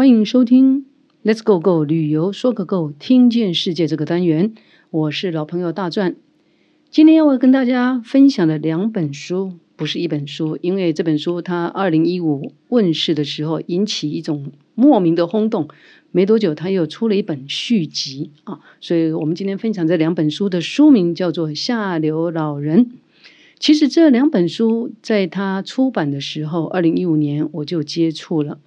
欢迎收听 Let's Go Go 旅游说个够，听见世界这个单元，我是老朋友大钻。今天要跟大家分享的两本书，不是一本书，因为这本书它二零一五问世的时候引起一种莫名的轰动，没多久它又出了一本续集啊，所以我们今天分享这两本书的书名叫做《下流老人》。其实这两本书在它出版的时候，二零一五年我就接触了。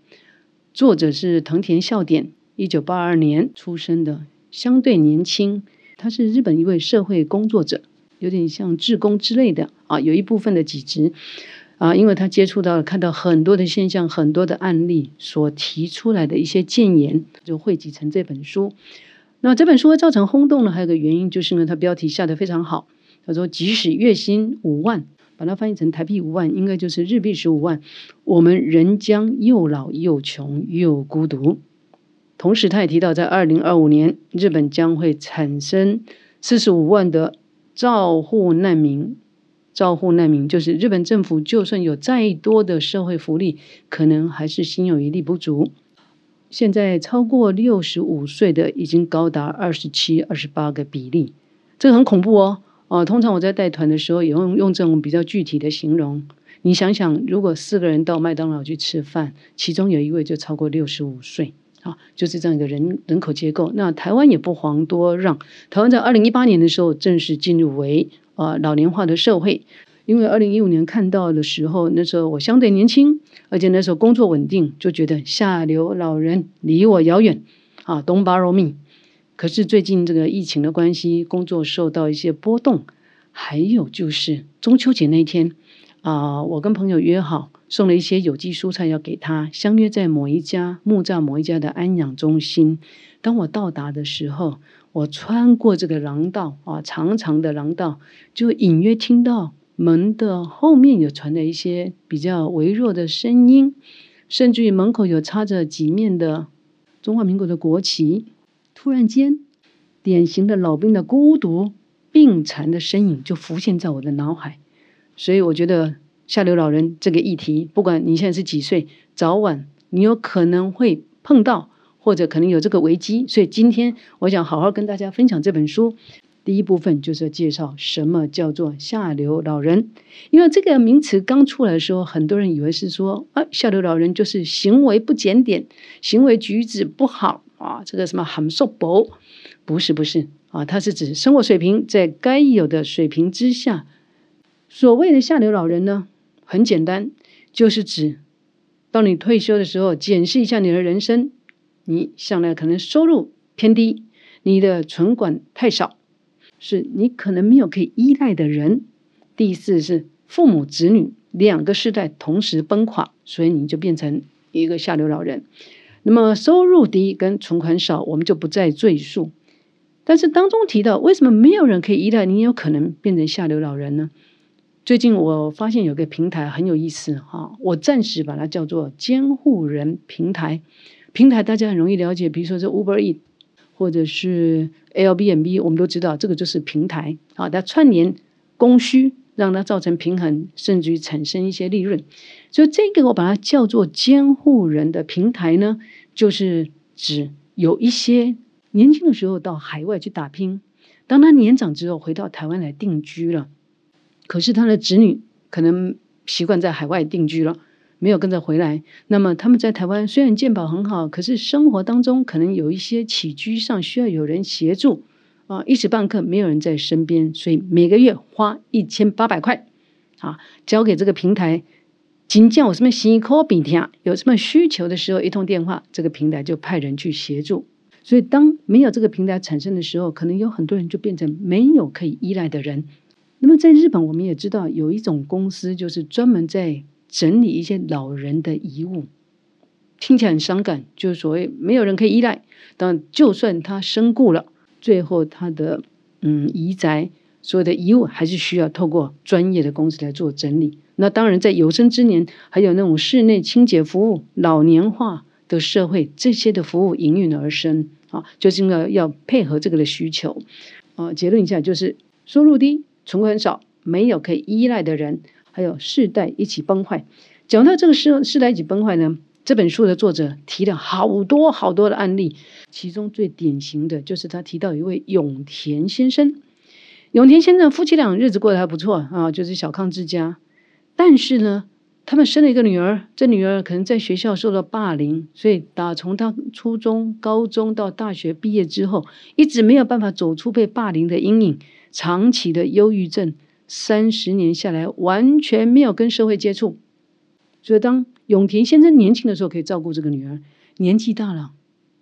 作者是藤田孝典，一九八二年出生的，相对年轻。他是日本一位社会工作者，有点像志工之类的啊，有一部分的几职啊，因为他接触到了，看到很多的现象，很多的案例，所提出来的一些建言，就汇集成这本书。那这本书会造成轰动呢，还有个原因就是呢，它标题下的非常好，他说即使月薪五万。把它翻译成台币五万，应该就是日币十五万。我们仍将又老又穷又孤独。同时，他也提到，在二零二五年，日本将会产生四十五万的照护难民。照护难民就是日本政府就算有再多的社会福利，可能还是心有余力不足。现在超过六十五岁的已经高达二十七、二十八个比例，这个很恐怖哦。哦，通常我在带团的时候也用用这种比较具体的形容。你想想，如果四个人到麦当劳去吃饭，其中有一位就超过六十五岁，啊，就是这样一个人人口结构。那台湾也不遑多让，台湾在二零一八年的时候正式进入为呃老年化的社会。因为二零一五年看到的时候，那时候我相对年轻，而且那时候工作稳定，就觉得下流老人离我遥远，啊，Don't borrow me。可是最近这个疫情的关系，工作受到一些波动，还有就是中秋节那天啊，我跟朋友约好送了一些有机蔬菜要给他，相约在某一家木栅某一家的安养中心。当我到达的时候，我穿过这个廊道啊，长长的廊道，就隐约听到门的后面有传来一些比较微弱的声音，甚至于门口有插着几面的中华民国的国旗。突然间，典型的老兵的孤独、病残的身影就浮现在我的脑海。所以，我觉得下流老人这个议题，不管你现在是几岁，早晚你有可能会碰到，或者可能有这个危机。所以，今天我想好好跟大家分享这本书。第一部分就是介绍什么叫做下流老人，因为这个名词刚出来的时候，很多人以为是说啊，下流老人就是行为不检点，行为举止不好。啊，这个什么很瘦薄，不是不是啊，它是指生活水平在该有的水平之下。所谓的下流老人呢，很简单，就是指当你退休的时候，检视一下你的人生，你向来可能收入偏低，你的存款太少，是你可能没有可以依赖的人。第四是父母子女两个世代同时崩垮，所以你就变成一个下流老人。那么收入低跟存款少，我们就不再赘述。但是当中提到，为什么没有人可以依赖，你有可能变成下流老人呢？最近我发现有个平台很有意思哈，我暂时把它叫做监护人平台。平台大家很容易了解，比如说这 Uber E 或者是 a l b n b 我们都知道这个就是平台啊，它串联供需。让它造成平衡，甚至于产生一些利润，所以这个我把它叫做监护人的平台呢，就是指有一些年轻的时候到海外去打拼，当他年长之后回到台湾来定居了，可是他的子女可能习惯在海外定居了，没有跟着回来，那么他们在台湾虽然健保很好，可是生活当中可能有一些起居上需要有人协助。啊，一时半刻没有人在身边，所以每个月花一千八百块，啊，交给这个平台，请叫我什么新科比听，有什么需求的时候，一通电话，这个平台就派人去协助。所以当没有这个平台产生的时候，可能有很多人就变成没有可以依赖的人。那么在日本，我们也知道有一种公司，就是专门在整理一些老人的遗物，听起来很伤感，就是所谓没有人可以依赖，但就算他身故了。最后，他的嗯遗宅所有的遗物还是需要透过专业的公司来做整理。那当然，在有生之年，还有那种室内清洁服务、老年化的社会这些的服务应运而生啊，就是要要配合这个的需求啊。结论一下，就是收入低、存款少、没有可以依赖的人，还有世代一起崩坏。讲到这个世世代一起崩坏呢，这本书的作者提了好多好多的案例，其中最典型的就是他提到一位永田先生。永田先生夫妻俩日子过得还不错啊，就是小康之家。但是呢，他们生了一个女儿，这女儿可能在学校受到霸凌，所以打从他初中、高中到大学毕业之后，一直没有办法走出被霸凌的阴影，长期的忧郁症，三十年下来完全没有跟社会接触。所以当永田先生年轻的时候可以照顾这个女儿，年纪大了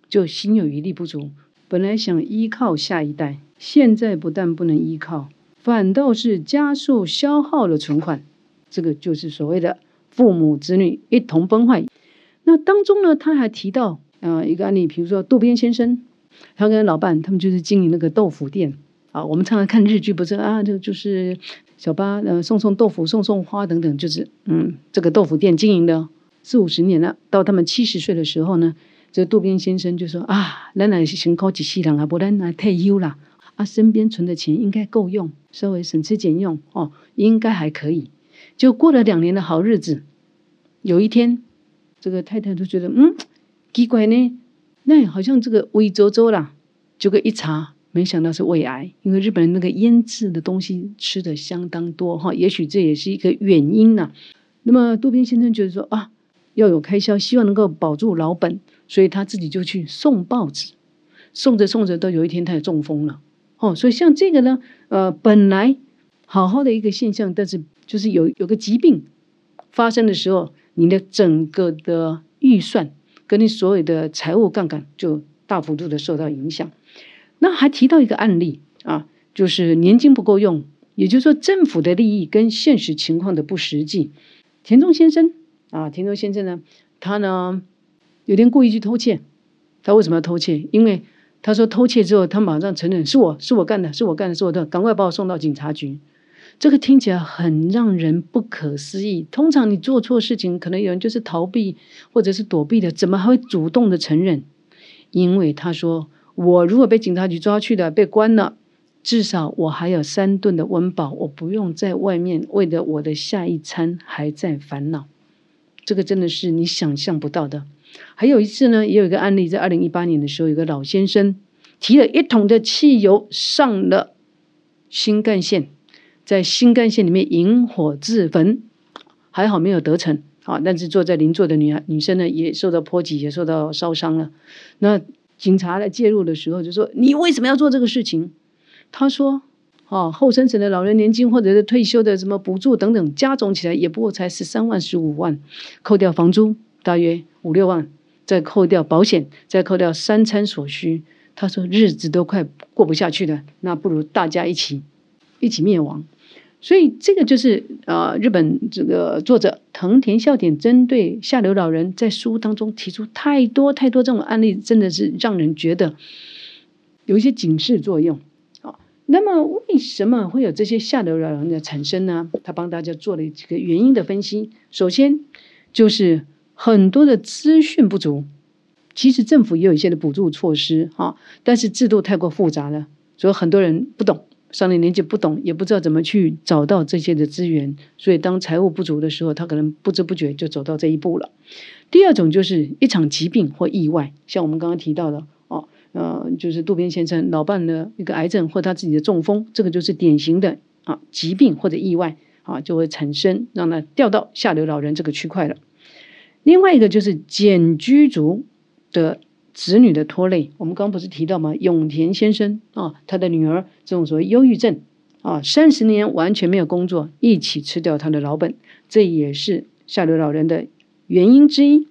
就心有余力不足，本来想依靠下一代。现在不但不能依靠，反倒是加速消耗了存款，这个就是所谓的父母子女一同崩坏。那当中呢，他还提到啊一个案例，比如说渡边先生，他跟老伴他们就是经营那个豆腐店啊。我们常常看日剧，不是啊，就就是小巴呃送送豆腐、送送花等等，就是嗯这个豆腐店经营的四五十年了。到他们七十岁的时候呢，这渡边先生就说啊，咱来先考一世人啊，不然来退休啦。啊，身边存的钱应该够用，稍微省吃俭用哦，应该还可以。就过了两年的好日子，有一天，这个太太就觉得嗯奇怪呢，那好像这个胃周周啦，结果一查，没想到是胃癌，因为日本人那个腌制的东西吃的相当多哈，也许这也是一个原因呐。那么渡边先生觉得说啊，要有开销，希望能够保住老本，所以他自己就去送报纸，送着送着，到有一天他也中风了。哦，所以像这个呢，呃，本来好好的一个现象，但是就是有有个疾病发生的时候，你的整个的预算跟你所有的财务杠杆就大幅度的受到影响。那还提到一个案例啊，就是年金不够用，也就是说政府的利益跟现实情况的不实际。田中先生啊，田中先生呢，他呢有点故意去偷窃，他为什么要偷窃？因为他说偷窃之后，他马上承认是我是我干的，是我干的，是我的，赶快把我送到警察局。这个听起来很让人不可思议。通常你做错事情，可能有人就是逃避或者是躲避的，怎么还会主动的承认？因为他说，我如果被警察局抓去的，被关了，至少我还有三顿的温饱，我不用在外面为了我的下一餐还在烦恼。这个真的是你想象不到的。还有一次呢，也有一个案例，在二零一八年的时候，有个老先生提了一桶的汽油上了新干线，在新干线里面引火自焚，还好没有得逞啊。但是坐在邻座的女女生呢，也受到波及，也受到烧伤了。那警察来介入的时候，就说：“你为什么要做这个事情？”他说：“哦，后生省的老人年金或者是退休的什么补助等等，加总起来也不过才十三万、十五万，扣掉房租。”大约五六万，再扣掉保险，再扣掉三餐所需，他说日子都快过不下去了，那不如大家一起一起灭亡。所以这个就是呃，日本这个作者藤田孝典针对下流老人在书当中提出太多太多这种案例，真的是让人觉得有一些警示作用啊。那么为什么会有这些下流老人的产生呢？他帮大家做了几个原因的分析。首先就是。很多的资讯不足，其实政府也有一些的补助措施哈，但是制度太过复杂了，所以很多人不懂，上了年纪不懂，也不知道怎么去找到这些的资源，所以当财务不足的时候，他可能不知不觉就走到这一步了。第二种就是一场疾病或意外，像我们刚刚提到的哦，呃，就是渡边先生老伴的一个癌症或他自己的中风，这个就是典型的啊疾病或者意外啊，就会产生让他掉到下流老人这个区块了。另外一个就是简居族的子女的拖累，我们刚不是提到吗？永田先生啊，他的女儿这种所谓忧郁症啊，三十年完全没有工作，一起吃掉他的老本，这也是下流老人的原因之一。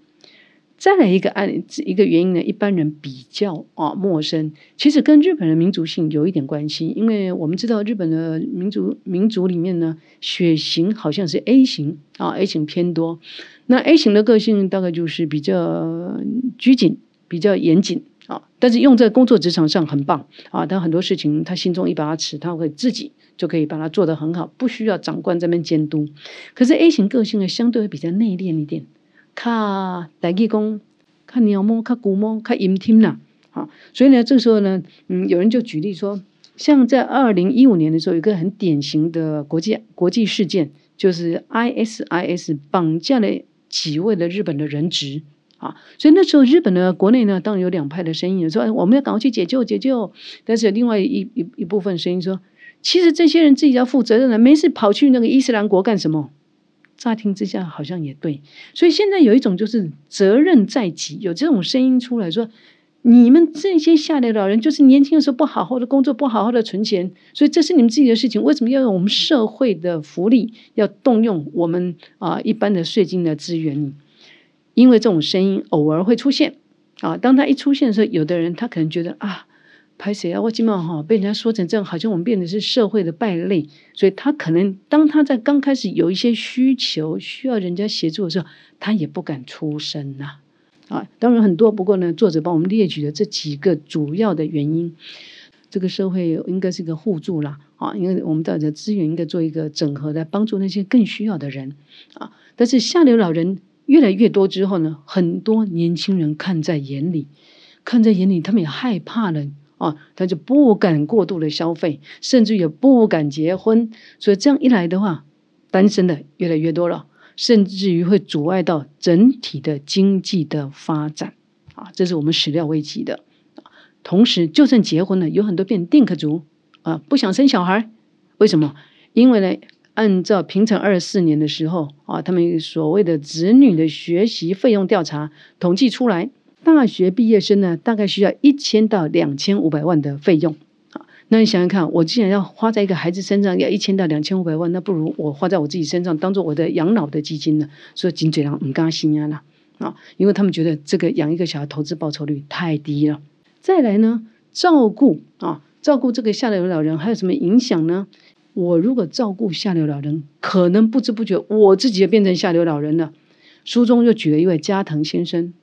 再来一个案一个原因呢，一般人比较啊陌生，其实跟日本人民族性有一点关系，因为我们知道日本的民族民族里面呢，血型好像是 A 型啊，A 型偏多。那 A 型的个性大概就是比较拘谨、比较严谨啊，但是用在工作职场上很棒啊，但很多事情他心中一把尺，他会自己就可以把它做得很好，不需要长官这边监督。可是 A 型个性呢，相对会比较内敛一点。较大气讲，较鸟毛，较古毛，较阴听啦，好，所以呢，这个时候呢，嗯，有人就举例说，像在二零一五年的时候，有一个很典型的国际国际事件，就是 ISIS 绑架了几位的日本的人质啊。所以那时候日本呢，国内呢，当然有两派的声音，说我们要赶快去解救解救。但是有另外一一一部分声音说，其实这些人自己要负责任的，没事跑去那个伊斯兰国干什么？乍听之下好像也对。所以现在有一种就是责任在即，有这种声音出来说。你们这些下流老人，就是年轻的时候不好好的工作，不好好的存钱，所以这是你们自己的事情。为什么要用我们社会的福利，要动用我们啊一般的税金的资源？因为这种声音偶尔会出现啊。当他一出现的时候，有的人他可能觉得啊，拍谁啊？我今晚哈被人家说成这样，好像我们变得是社会的败类，所以他可能当他在刚开始有一些需求需要人家协助的时候，他也不敢出声呐。啊，当然很多，不过呢，作者帮我们列举了这几个主要的原因。这个社会应该是一个互助啦，啊，因为我们的资源应该做一个整合，来帮助那些更需要的人啊。但是下流老人越来越多之后呢，很多年轻人看在眼里，看在眼里，他们也害怕了啊，他就不敢过度的消费，甚至也不敢结婚。所以这样一来的话，单身的越来越多了。甚至于会阻碍到整体的经济的发展啊，这是我们始料未及的。同时，就算结婚了，有很多变定客族啊，不想生小孩。为什么？因为呢，按照平成二十四年的时候啊，他们所谓的子女的学习费用调查统计出来，大学毕业生呢，大概需要一千到两千五百万的费用啊。那你想想看，我既然要花在一个孩子身上要一千到两千五百万，那不如我花在我自己身上，当做我的养老的基金呢？所以金嘴郎很高兴啊啊，因为他们觉得这个养一个小孩投资报酬率太低了。再来呢，照顾啊，照顾这个下流老人还有什么影响呢？我如果照顾下流老人，可能不知不觉我自己也变成下流老人了。书中又举了一位加藤先生，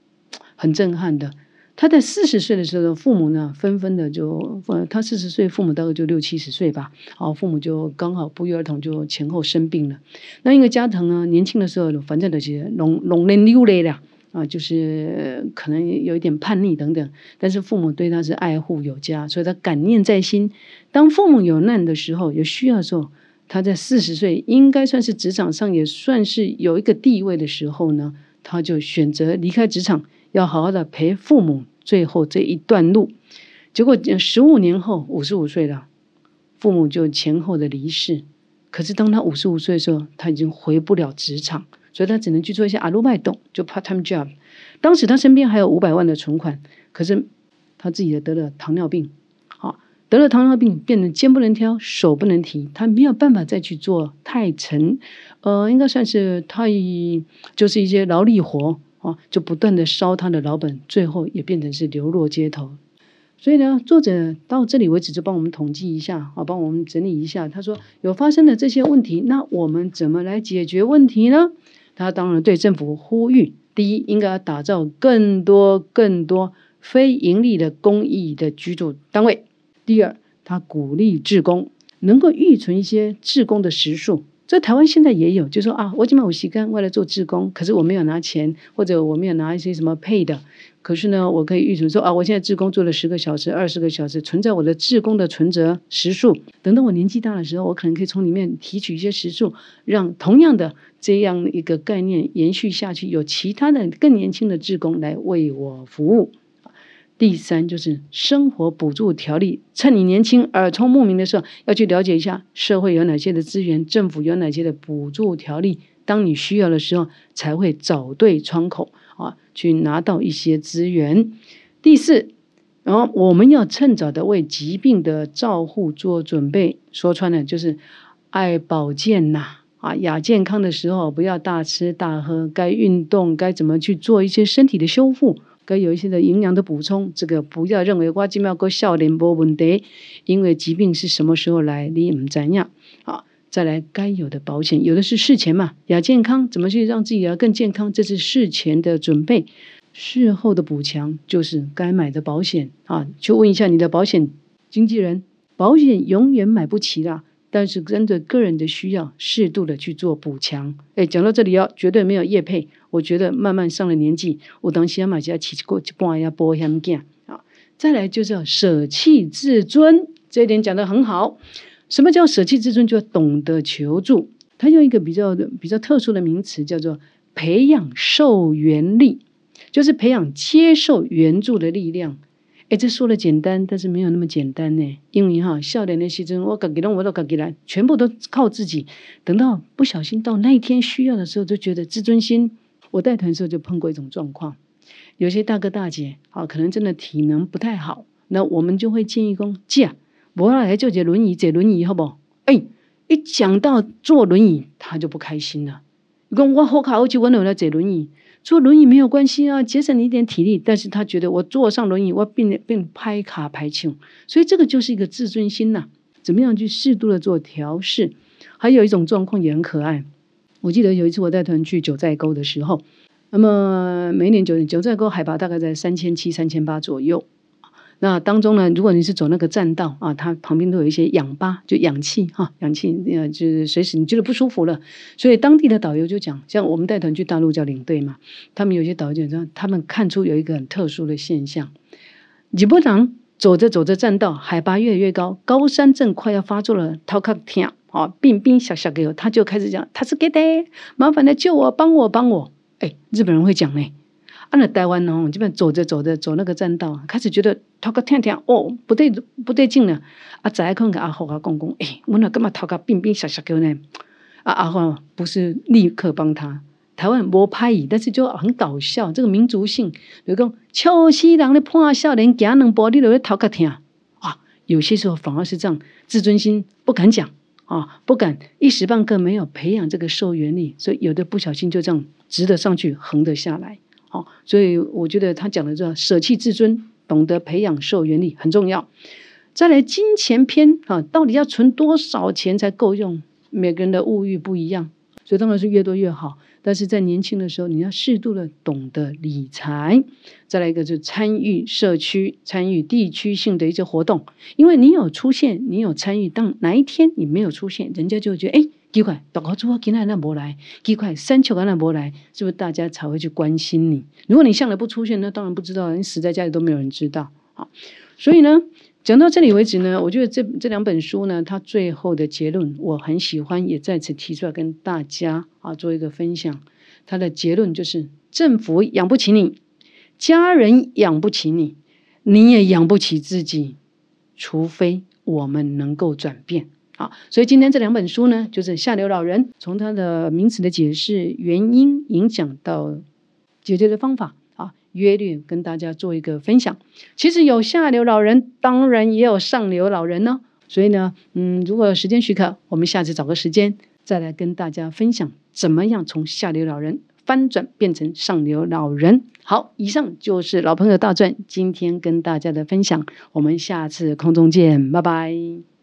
很震撼的。他在四十岁的时候，父母呢纷纷的就，他四十岁，父母大概就六七十岁吧，好，父母就刚好不约而同就前后生病了。那因为加藤呢，年轻的时候反正那些龙龙年溜嘞了啊，就是可能有一点叛逆等等，但是父母对他是爱护有加，所以他感念在心。当父母有难的时候，有需要的时候，他在四十岁应该算是职场上也算是有一个地位的时候呢，他就选择离开职场。要好好的陪父母最后这一段路，结果十五年后五十五岁了，父母就前后的离世。可是当他五十五岁的时候，他已经回不了职场，所以他只能去做一些阿鲁麦动，就 part time job。当时他身边还有五百万的存款，可是他自己也得了糖尿病，好得了糖尿病，变得肩不能挑，手不能提，他没有办法再去做太沉，呃，应该算是太就是一些劳力活。哦，就不断的烧他的老本，最后也变成是流落街头。所以呢，作者到这里为止就帮我们统计一下，啊，帮我们整理一下。他说有发生的这些问题，那我们怎么来解决问题呢？他当然对政府呼吁：第一，应该打造更多更多非盈利的公益的居住单位；第二，他鼓励志工能够预存一些志工的时数。在台湾现在也有，就说啊，我今晚有时间，为了做志工，可是我没有拿钱，或者我没有拿一些什么配的，可是呢，我可以预存说啊，我现在志工做了十个小时、二十个小时，存在我的志工的存折时数，等到我年纪大的时候，我可能可以从里面提取一些时数，让同样的这样一个概念延续下去，有其他的更年轻的志工来为我服务。第三就是生活补助条例，趁你年轻耳聪目明的时候，要去了解一下社会有哪些的资源，政府有哪些的补助条例，当你需要的时候，才会找对窗口啊，去拿到一些资源。第四，然后我们要趁早的为疾病的照护做准备。说穿了就是爱保健呐，啊，亚健康的时候不要大吃大喝，该运动该怎么去做一些身体的修复。该有一些的营养的补充，这个不要认为哇，今要个笑脸波问题，因为疾病是什么时候来，你唔怎样？好，再来该有的保险，有的是事前嘛，亚健康怎么去让自己要更健康？这是事前的准备，事后的补强就是该买的保险啊，去问一下你的保险经纪人，保险永远买不齐啦。但是针对个人的需要，适度的去做补强。哎，讲到这里哦，绝对没有业配。我觉得慢慢上了年纪，我当先买些起过一半要播下面啊。再来就是要舍弃自尊，这一点讲的很好。什么叫舍弃自尊？就要懂得求助。他用一个比较比较特殊的名词，叫做培养受援力。就是培养接受援助的力量。哎，这说的简单，但是没有那么简单呢。因为哈，笑脸的牺牲，我自己弄，我都自己来，全部都靠自己。等到不小心到那一天需要的时候，就觉得自尊心。我带团时候就碰过一种状况，有些大哥大姐啊，可能真的体能不太好，那我们就会建议说，姐，我来就坐轮椅，坐轮椅好不？哎，一讲到坐轮椅，他就不开心了。你讲我好卡好久，我能来坐轮椅。坐轮椅没有关系啊，节省你一点体力。但是他觉得我坐上轮椅，我并并拍卡拍球，所以这个就是一个自尊心呐。怎么样去适度的做调试？还有一种状况也很可爱。我记得有一次我带团去九寨沟的时候，那么每年九九寨沟海拔大概在三千七、三千八左右。那当中呢，如果你是走那个栈道啊，它旁边都有一些氧吧，就氧气哈，氧气呃，就是随时你觉得不舒服了，所以当地的导游就讲，像我们带团去大陆叫领队嘛，他们有些导游就说，他们看出有一个很特殊的现象，你不能走着走着栈道，海拔越来越高，高山症快要发作了，头壳疼啊，冰冰小小给我，他就开始讲，他是给的，麻烦来救我，帮我，帮我，哎，日本人会讲呢。按了台湾哦，基本走着走着走那个栈道，开始觉得头壳疼疼哦，不对不对劲了。啊，再看看阿豪阿公公，哎，我那干嘛头壳冰冰小小个呢？啊阿豪不是立刻帮他，台湾无拍伊，但是就很搞笑，这个民族性，就讲笑死人咧，破笑脸，行两步你就会头壳疼啊。有些时候反而是这样，自尊心不敢讲啊，不敢一时半刻没有培养这个受原力，所以有的不小心就这样直的上去，横的下来。好，所以我觉得他讲的这舍弃自尊，懂得培养受原力很重要。再来金钱篇啊，到底要存多少钱才够用？每个人的物欲不一样，所以当然是越多越好。但是在年轻的时候，你要适度的懂得理财。再来一个就是参与社区、参与地区性的一些活动，因为你有出现，你有参与，当哪一天你没有出现，人家就觉得哎。奇怪，大哥做今天那无来，奇怪，三秋那无来，是不是大家才会去关心你？如果你向来不出现，那当然不知道，你死在家里都没有人知道。好，所以呢，讲到这里为止呢，我觉得这这两本书呢，它最后的结论我很喜欢，也在此提出来跟大家啊做一个分享。它的结论就是：政府养不起你，家人养不起你，你也养不起自己，除非我们能够转变。啊，所以今天这两本书呢，就是下流老人从他的名词的解释、原因、影响到解决的方法，约略跟大家做一个分享。其实有下流老人，当然也有上流老人呢。所以呢，嗯，如果时间许可，我们下次找个时间再来跟大家分享，怎么样从下流老人翻转变成上流老人。好，以上就是老朋友大传今天跟大家的分享，我们下次空中见，拜拜。